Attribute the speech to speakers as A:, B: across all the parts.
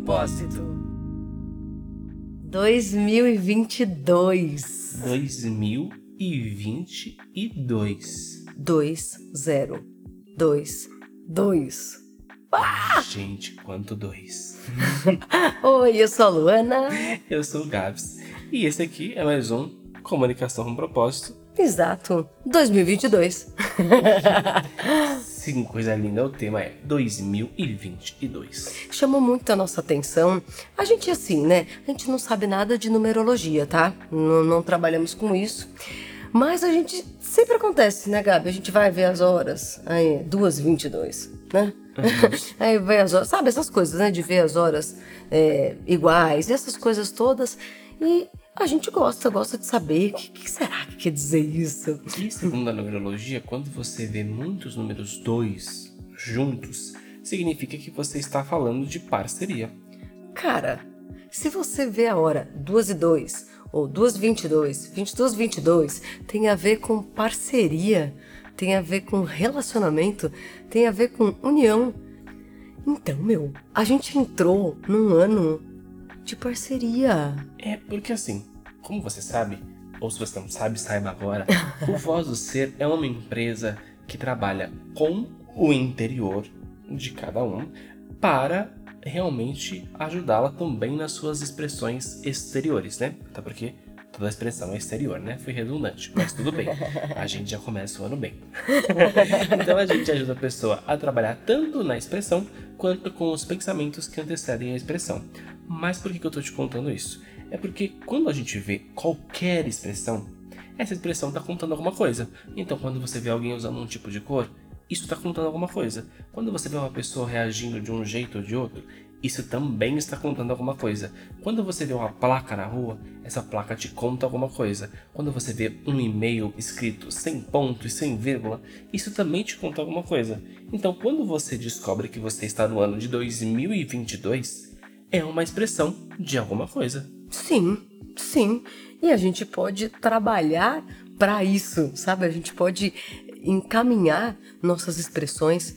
A: propósito. 2022.
B: 2022.
A: 2 0 2 2. Ah!
B: Gente, quanto dois.
A: Oi, eu sou a Luana.
B: Eu sou o Gabs. E esse aqui é mais um Comunicação com Propósito.
A: Exato. 2022.
B: Sim, coisa linda. O tema é 2022.
A: Chamou muito a nossa atenção. A gente assim, né? A gente não sabe nada de numerologia, tá? Não, não trabalhamos com isso. Mas a gente sempre acontece, né, Gabi? A gente vai ver as horas. Aí, 2h22, né? Uhum. Aí vê as horas. Sabe essas coisas, né? De ver as horas é, iguais, essas coisas todas. E a gente gosta, gosta de saber o que, que, será que quer dizer isso.
B: E segundo a numerologia, quando você vê muitos números 2 juntos, significa que você está falando de parceria.
A: Cara, se você vê a hora 2 e 2 ou 2 e 22, 22 22, tem a ver com parceria, tem a ver com relacionamento, tem a ver com união. Então, meu, a gente entrou num ano de parceria.
B: É, porque assim, como você sabe, ou se você não sabe, saiba agora, o Voz do Ser é uma empresa que trabalha com o interior de cada um para realmente ajudá-la também nas suas expressões exteriores, né? Até porque toda expressão é exterior, né? Foi redundante, mas tudo bem. A gente já começa o ano bem. então a gente ajuda a pessoa a trabalhar tanto na expressão quanto com os pensamentos que antecedem a expressão. Mas por que, eu estou te contando isso? É porque quando a gente vê qualquer expressão, essa expressão está contando alguma coisa. Então quando você vê alguém usando um tipo de cor, isso está contando alguma coisa. Quando você vê uma pessoa reagindo de um jeito ou de outro, isso também está contando alguma coisa. Quando você vê uma placa na rua, essa placa te conta alguma coisa. Quando você vê um e-mail escrito sem ponto e sem vírgula, isso também te conta alguma coisa. Então, quando você descobre que você está no ano de 2022, é uma expressão de alguma coisa.
A: Sim, sim. E a gente pode trabalhar para isso, sabe? A gente pode encaminhar nossas expressões,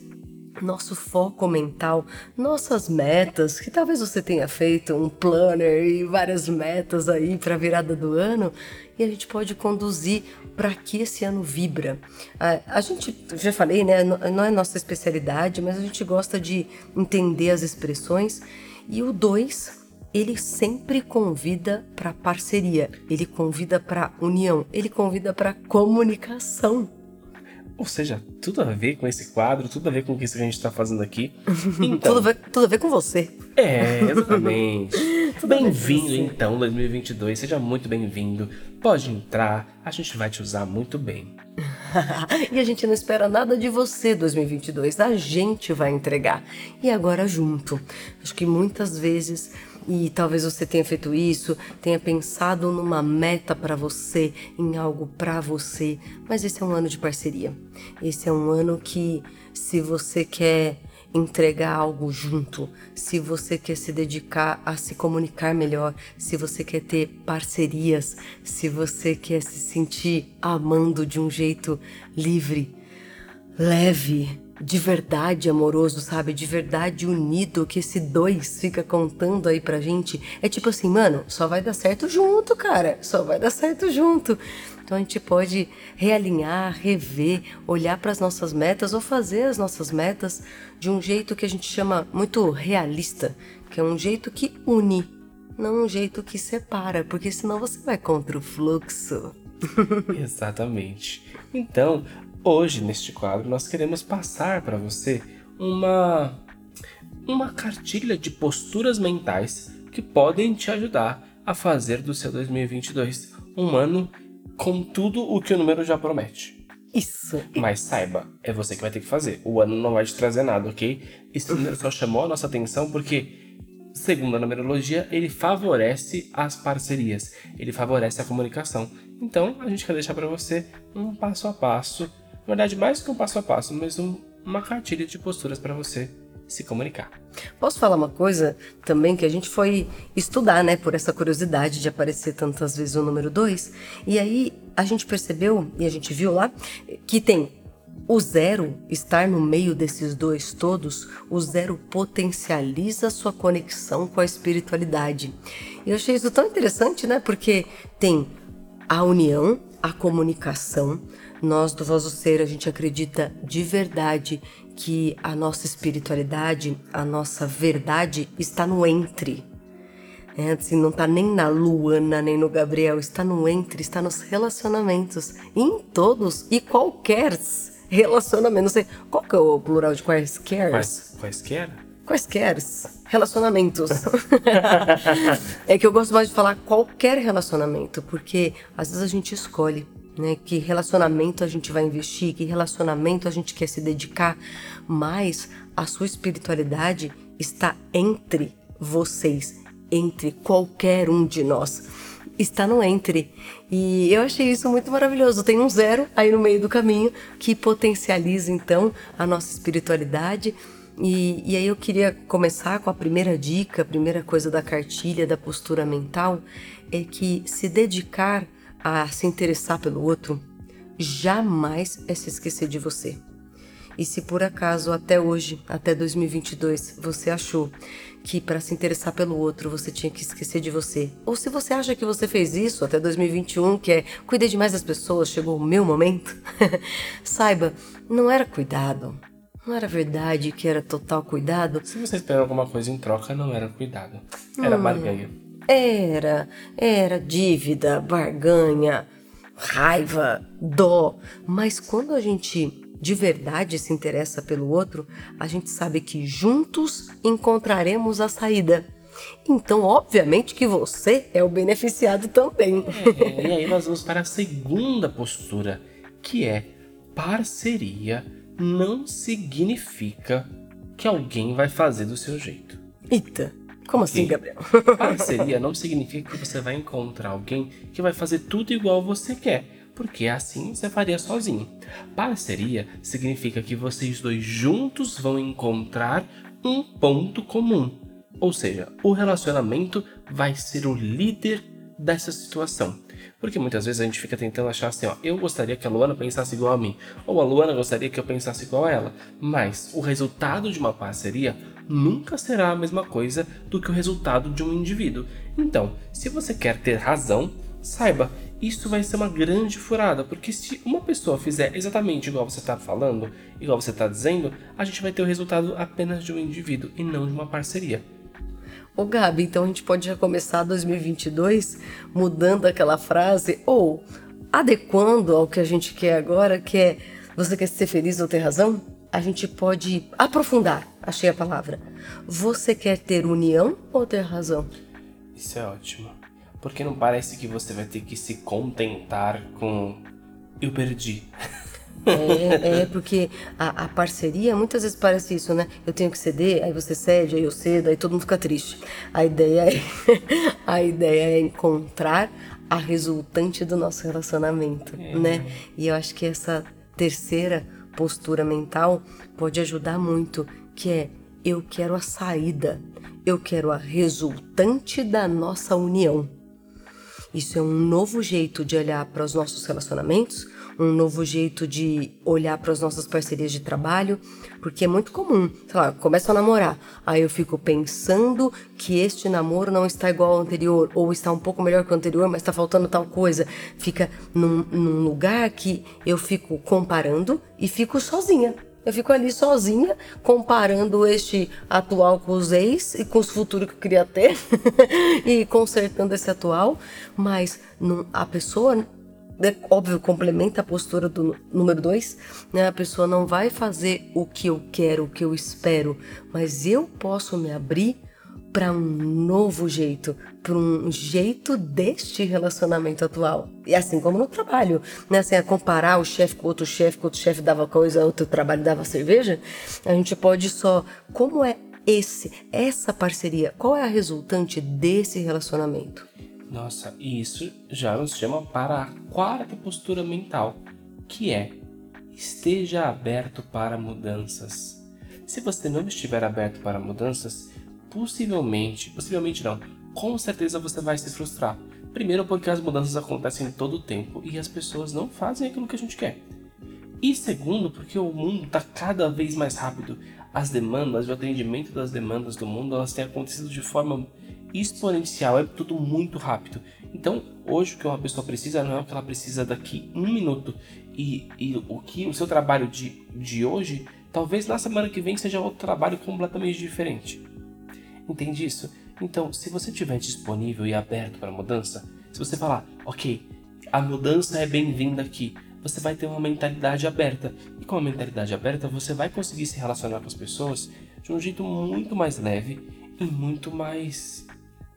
A: nosso foco mental, nossas metas, que talvez você tenha feito um planner e várias metas aí para a virada do ano, e a gente pode conduzir para que esse ano vibra. A, a gente, já falei, né, não é nossa especialidade, mas a gente gosta de entender as expressões, e o 2 ele sempre convida para parceria, ele convida para união, ele convida para comunicação.
B: Ou seja, tudo a ver com esse quadro, tudo a ver com isso que a gente está fazendo aqui.
A: Então, tudo, a ver, tudo a ver com você.
B: É, exatamente. bem-vindo, então, 2022. Seja muito bem-vindo. Pode entrar, a gente vai te usar muito bem.
A: e a gente não espera nada de você 2022, a gente vai entregar. E agora junto. Acho que muitas vezes e talvez você tenha feito isso, tenha pensado numa meta para você, em algo para você, mas esse é um ano de parceria. Esse é um ano que se você quer entregar algo junto, se você quer se dedicar a se comunicar melhor, se você quer ter parcerias, se você quer se sentir amando de um jeito livre, leve, de verdade amoroso, sabe? De verdade unido, que esse dois fica contando aí pra gente. É tipo assim, mano, só vai dar certo junto, cara. Só vai dar certo junto. Então a gente pode realinhar, rever, olhar para as nossas metas ou fazer as nossas metas de um jeito que a gente chama muito realista, que é um jeito que une, não um jeito que separa, porque senão você vai contra o fluxo.
B: Exatamente. Então, Hoje, neste quadro, nós queremos passar para você uma uma cartilha de posturas mentais que podem te ajudar a fazer do seu 2022 um ano com tudo o que o número já promete.
A: Isso.
B: Mas saiba, é você que vai ter que fazer. O ano não vai te trazer nada, ok? Esse número só chamou a nossa atenção porque, segundo a numerologia, ele favorece as parcerias, ele favorece a comunicação. Então, a gente quer deixar para você um passo a passo na verdade, mais que um passo a passo, mas um, uma cartilha de posturas para você se comunicar.
A: Posso falar uma coisa também que a gente foi estudar, né, por essa curiosidade de aparecer tantas vezes o número 2, e aí a gente percebeu e a gente viu lá que tem o zero estar no meio desses dois todos, o zero potencializa sua conexão com a espiritualidade. E eu achei isso tão interessante, né? Porque tem a união, a comunicação. Nós do Voz do Ser, a gente acredita de verdade que a nossa espiritualidade, a nossa verdade está no entre. É, assim, não está nem na Luana, nem no Gabriel, está no entre, está nos relacionamentos, em todos e qualquer relacionamento. Não sei, qual que é o plural de quaisquer?
B: Quais, quaisquer?
A: Quaisquer relacionamentos. é que eu gosto mais de falar qualquer relacionamento, porque às vezes a gente escolhe. Né, que relacionamento a gente vai investir, que relacionamento a gente quer se dedicar, mas a sua espiritualidade está entre vocês, entre qualquer um de nós está no entre. E eu achei isso muito maravilhoso. Tem um zero aí no meio do caminho que potencializa então a nossa espiritualidade. E, e aí eu queria começar com a primeira dica, a primeira coisa da cartilha da postura mental é que se dedicar a se interessar pelo outro jamais é se esquecer de você. E se por acaso até hoje, até 2022, você achou que para se interessar pelo outro você tinha que esquecer de você, ou se você acha que você fez isso até 2021, que é cuidei demais das pessoas, chegou o meu momento, saiba, não era cuidado. Não era verdade que era total cuidado?
B: Se você esperar alguma coisa em troca, não era cuidado. Era hum, barganha.
A: Era, era dívida, barganha, raiva, dó. Mas quando a gente de verdade se interessa pelo outro, a gente sabe que juntos encontraremos a saída. Então, obviamente que você é o beneficiado também.
B: É, e aí nós vamos para a segunda postura, que é parceria não significa que alguém vai fazer do seu jeito.
A: Eita, como okay. assim, Gabriel?
B: Parceria não significa que você vai encontrar alguém que vai fazer tudo igual você quer porque assim você faria sozinho. Parceria significa que vocês dois juntos vão encontrar um ponto comum. Ou seja, o relacionamento vai ser o líder dessa situação. Porque muitas vezes a gente fica tentando achar assim, ó, eu gostaria que a Luana pensasse igual a mim, ou a Luana gostaria que eu pensasse igual a ela. Mas o resultado de uma parceria nunca será a mesma coisa do que o resultado de um indivíduo. Então, se você quer ter razão, saiba isso vai ser uma grande furada, porque se uma pessoa fizer exatamente igual você está falando, igual você está dizendo, a gente vai ter o resultado apenas de um indivíduo e não de uma parceria.
A: Ô Gabi, então a gente pode já começar 2022 mudando aquela frase ou adequando ao que a gente quer agora, que é você quer ser feliz ou ter razão? A gente pode aprofundar, achei a palavra. Você quer ter união ou ter razão?
B: Isso é ótimo. Porque não parece que você vai ter que se contentar com eu perdi.
A: É, é porque a, a, parceria muitas vezes parece isso, né? Eu tenho que ceder, aí você cede, aí eu cedo, aí todo mundo fica triste. A ideia é, a ideia é encontrar a resultante do nosso relacionamento, é. né? E eu acho que essa terceira postura mental pode ajudar muito, que é eu quero a saída, eu quero a resultante da nossa união. Isso é um novo jeito de olhar para os nossos relacionamentos, um novo jeito de olhar para as nossas parcerias de trabalho, porque é muito comum, sei lá, começo a namorar, aí eu fico pensando que este namoro não está igual ao anterior, ou está um pouco melhor que o anterior, mas está faltando tal coisa. Fica num, num lugar que eu fico comparando e fico sozinha. Eu fico ali sozinha, comparando este atual com os ex e com os futuros que eu queria ter, e consertando esse atual, mas não, a pessoa, né, óbvio, complementa a postura do número dois, né? A pessoa não vai fazer o que eu quero, o que eu espero, mas eu posso me abrir para um novo jeito, para um jeito deste relacionamento atual. E assim como no trabalho, né? Assim, a comparar o chefe com outro chefe, que outro chefe dava coisa, outro trabalho dava cerveja, a gente pode só como é esse, essa parceria, qual é a resultante desse relacionamento?
B: Nossa, isso já nos chama para a quarta postura mental, que é esteja aberto para mudanças. Se você não estiver aberto para mudanças, possivelmente, possivelmente não, com certeza você vai se frustrar. Primeiro porque as mudanças acontecem todo o tempo e as pessoas não fazem aquilo que a gente quer. E segundo, porque o mundo está cada vez mais rápido. As demandas, o atendimento das demandas do mundo, elas têm acontecido de forma exponencial, é tudo muito rápido. Então, hoje o que uma pessoa precisa não é o que ela precisa daqui um minuto. E, e o que o seu trabalho de, de hoje, talvez na semana que vem seja outro trabalho completamente diferente. Entende isso? Então, se você estiver disponível e aberto para mudança, se você falar, ok, a mudança é bem-vinda aqui, você vai ter uma mentalidade aberta. E com a mentalidade aberta, você vai conseguir se relacionar com as pessoas de um jeito muito mais leve e muito mais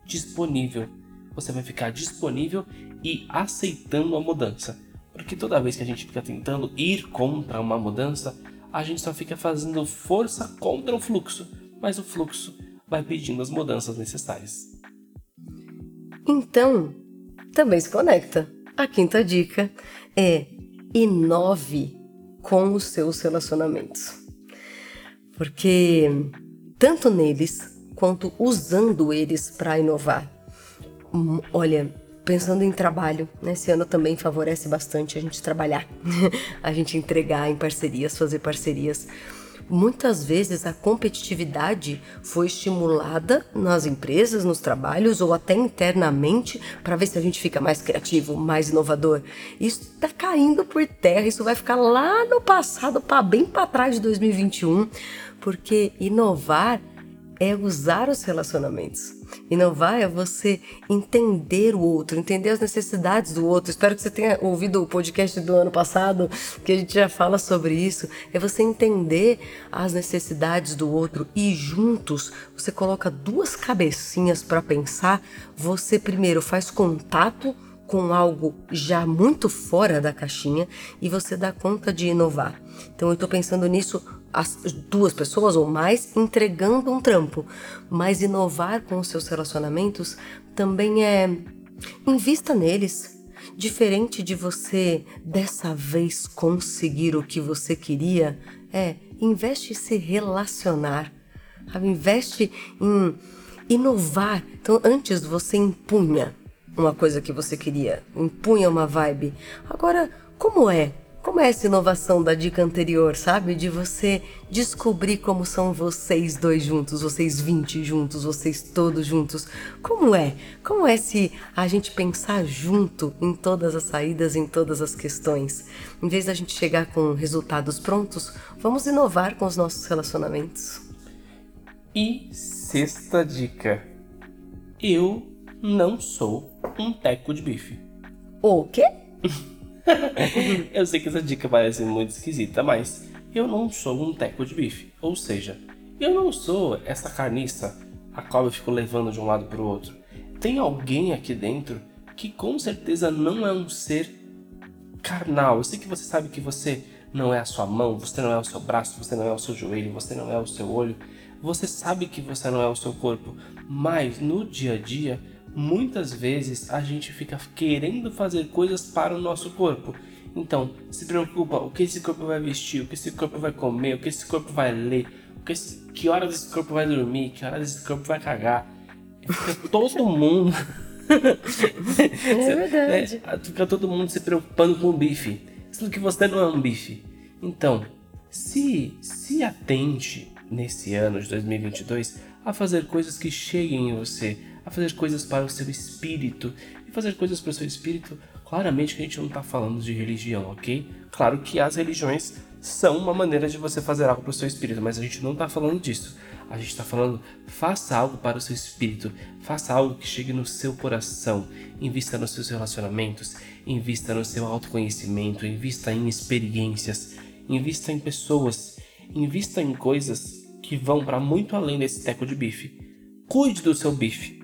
B: disponível. Você vai ficar disponível e aceitando a mudança. Porque toda vez que a gente fica tentando ir contra uma mudança, a gente só fica fazendo força contra o fluxo, mas o fluxo vai pedindo as mudanças necessárias.
A: Então, também se conecta. A quinta dica é inove com os seus relacionamentos. Porque tanto neles quanto usando eles para inovar. Hum, olha, pensando em trabalho, né, esse ano também favorece bastante a gente trabalhar, a gente entregar em parcerias, fazer parcerias. Muitas vezes a competitividade foi estimulada nas empresas, nos trabalhos ou até internamente para ver se a gente fica mais criativo, mais inovador. Isso está caindo por terra, isso vai ficar lá no passado, para bem para trás de 2021, porque inovar é usar os relacionamentos. Inovar é você entender o outro, entender as necessidades do outro. Espero que você tenha ouvido o podcast do ano passado, que a gente já fala sobre isso. É você entender as necessidades do outro e juntos você coloca duas cabecinhas para pensar. Você primeiro faz contato com algo já muito fora da caixinha e você dá conta de inovar. Então eu estou pensando nisso as duas pessoas ou mais entregando um trampo, mas inovar com os seus relacionamentos também é invista neles. Diferente de você dessa vez conseguir o que você queria, é investe em se relacionar, sabe? investe em inovar. Então, antes você impunha uma coisa que você queria, impunha uma vibe. Agora, como é como é essa inovação da dica anterior, sabe? De você descobrir como são vocês dois juntos, vocês 20 juntos, vocês todos juntos. Como é? Como é se a gente pensar junto em todas as saídas, em todas as questões? Em vez da gente chegar com resultados prontos, vamos inovar com os nossos relacionamentos.
B: E sexta dica: eu não sou um teco de bife.
A: O quê?
B: eu sei que essa dica parece muito esquisita, mas eu não sou um teco de bife. Ou seja, eu não sou essa carniça a qual eu fico levando de um lado para o outro. Tem alguém aqui dentro que com certeza não é um ser carnal. Eu sei que você sabe que você não é a sua mão, você não é o seu braço, você não é o seu joelho, você não é o seu olho. Você sabe que você não é o seu corpo, mas no dia a dia muitas vezes a gente fica querendo fazer coisas para o nosso corpo. Então, se preocupa o que esse corpo vai vestir, o que esse corpo vai comer, o que esse corpo vai ler, o que, esse, que horas esse corpo vai dormir, que horas esse corpo vai cagar. Fica todo mundo.
A: é verdade.
B: É, fica todo mundo se preocupando com o bife. Sendo que você não é um bife. Então, se, se atente nesse ano de 2022 a fazer coisas que cheguem em você, a fazer coisas para o seu espírito. E fazer coisas para o seu espírito, claramente que a gente não está falando de religião, ok? Claro que as religiões são uma maneira de você fazer algo para o seu espírito, mas a gente não está falando disso. A gente está falando, faça algo para o seu espírito, faça algo que chegue no seu coração, invista nos seus relacionamentos, invista no seu autoconhecimento, invista em experiências, invista em pessoas, invista em coisas que vão para muito além desse teco de bife. Cuide do seu bife,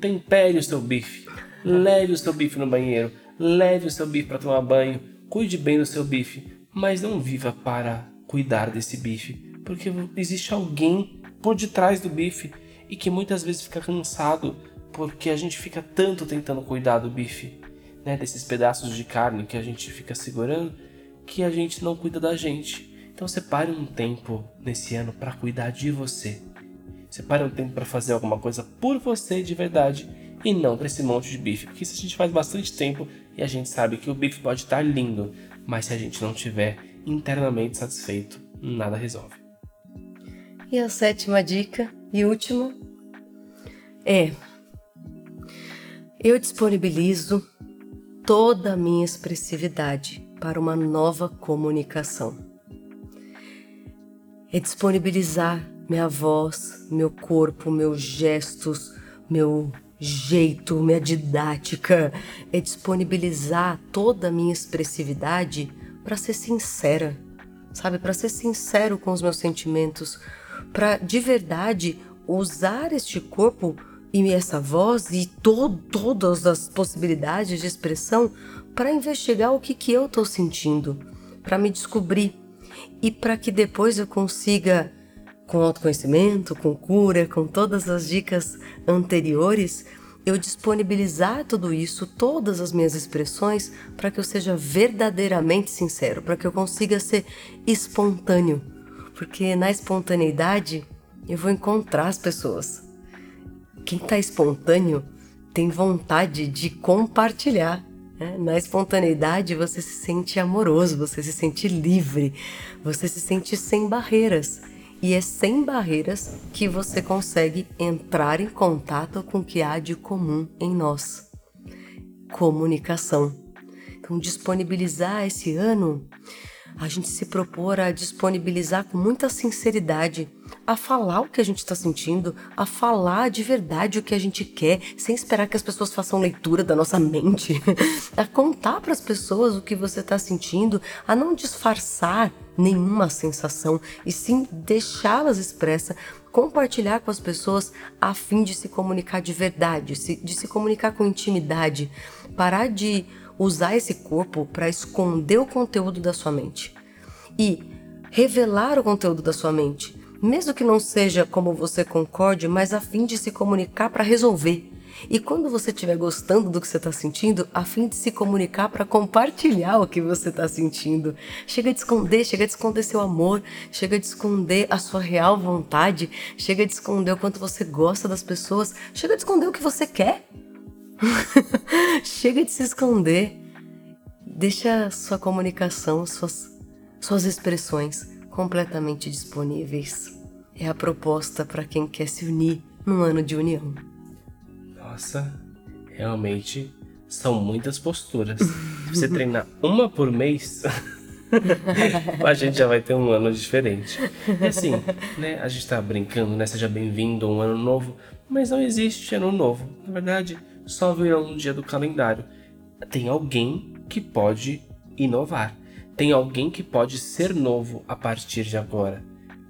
B: tempere o seu bife, leve o seu bife no banheiro, leve o seu bife para tomar banho, cuide bem do seu bife, mas não viva para cuidar desse bife, porque existe alguém por detrás do bife e que muitas vezes fica cansado porque a gente fica tanto tentando cuidar do bife, né, desses pedaços de carne que a gente fica segurando, que a gente não cuida da gente. Então separe um tempo nesse ano para cuidar de você. Separe um tempo para fazer alguma coisa por você de verdade e não para esse monte de bife. Porque isso a gente faz bastante tempo e a gente sabe que o bife pode estar lindo, mas se a gente não tiver internamente satisfeito, nada resolve.
A: E a sétima dica e última é: eu disponibilizo toda a minha expressividade para uma nova comunicação. É disponibilizar minha voz, meu corpo, meus gestos, meu jeito, minha didática, é disponibilizar toda a minha expressividade para ser sincera, sabe? Para ser sincero com os meus sentimentos, para de verdade usar este corpo e essa voz e to todas as possibilidades de expressão para investigar o que, que eu estou sentindo, para me descobrir e para que depois eu consiga com autoconhecimento, com cura, com todas as dicas anteriores, eu disponibilizar tudo isso, todas as minhas expressões, para que eu seja verdadeiramente sincero, para que eu consiga ser espontâneo. Porque na espontaneidade eu vou encontrar as pessoas. Quem está espontâneo tem vontade de compartilhar. Né? Na espontaneidade você se sente amoroso, você se sente livre, você se sente sem barreiras e é sem barreiras que você consegue entrar em contato com o que há de comum em nós. Comunicação. Então, disponibilizar esse ano, a gente se propor a disponibilizar com muita sinceridade, a falar o que a gente está sentindo, a falar de verdade o que a gente quer, sem esperar que as pessoas façam leitura da nossa mente, a contar para as pessoas o que você está sentindo, a não disfarçar nenhuma sensação e sim deixá-las expressa, compartilhar com as pessoas a fim de se comunicar de verdade, de se comunicar com intimidade, parar de usar esse corpo para esconder o conteúdo da sua mente e revelar o conteúdo da sua mente, mesmo que não seja como você concorde, mas a fim de se comunicar para resolver e quando você estiver gostando do que você está sentindo, a fim de se comunicar para compartilhar o que você está sentindo. Chega de esconder, chega de esconder seu amor, chega de esconder a sua real vontade, chega de esconder o quanto você gosta das pessoas, chega de esconder o que você quer. chega de se esconder. Deixa sua comunicação, suas, suas expressões completamente disponíveis. É a proposta para quem quer se unir num ano de união.
B: Nossa, realmente são muitas posturas. Se você treinar uma por mês, a gente já vai ter um ano diferente. E assim, né? A gente tá brincando, né? Seja bem-vindo a um ano novo, mas não existe ano novo. Na verdade, só virá um dia do calendário. Tem alguém que pode inovar. Tem alguém que pode ser novo a partir de agora.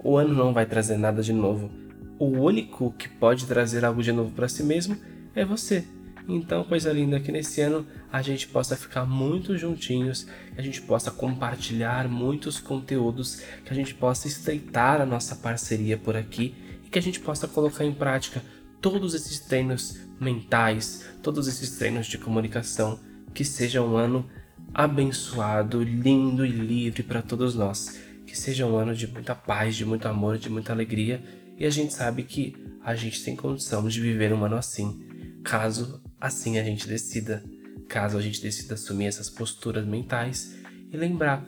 B: O ano não vai trazer nada de novo. O único que pode trazer algo de novo para si mesmo é você. Então, coisa linda que nesse ano a gente possa ficar muito juntinhos, que a gente possa compartilhar muitos conteúdos, que a gente possa estreitar a nossa parceria por aqui e que a gente possa colocar em prática todos esses treinos mentais, todos esses treinos de comunicação, que seja um ano abençoado, lindo e livre para todos nós. Que seja um ano de muita paz, de muito amor, de muita alegria. E a gente sabe que a gente tem condição de viver um ano assim caso assim a gente decida, caso a gente decida assumir essas posturas mentais e lembrar: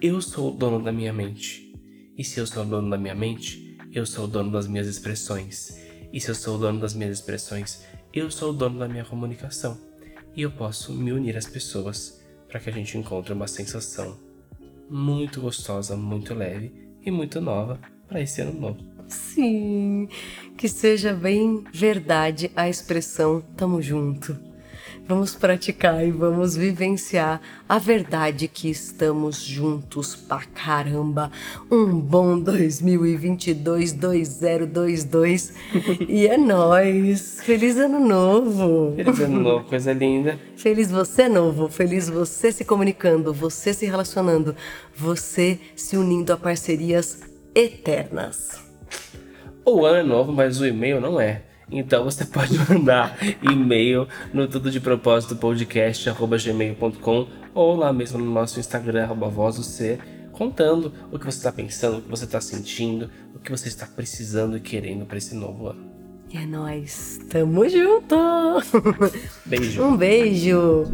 B: eu sou o dono da minha mente. E se eu sou o dono da minha mente, eu sou o dono das minhas expressões. E se eu sou o dono das minhas expressões, eu sou o dono da minha comunicação. E eu posso me unir às pessoas para que a gente encontre uma sensação muito gostosa, muito leve e muito nova para esse ano novo.
A: Sim, que seja bem verdade a expressão tamo junto. Vamos praticar e vamos vivenciar a verdade que estamos juntos pra caramba. Um bom 2022 2022 e é nós. Feliz ano novo.
B: Feliz ano novo, coisa linda.
A: Feliz você novo, feliz você se comunicando, você se relacionando, você se unindo a parcerias eternas.
B: O ano é novo, mas o e-mail não é. Então você pode mandar e-mail no tudo de propósito podcast gmail.com ou lá mesmo no nosso Instagram arroba contando o que você está pensando, o que você está sentindo, o que você está precisando e querendo para esse novo ano.
A: E é nóis, tamo junto!
B: Beijo!
A: Um beijo!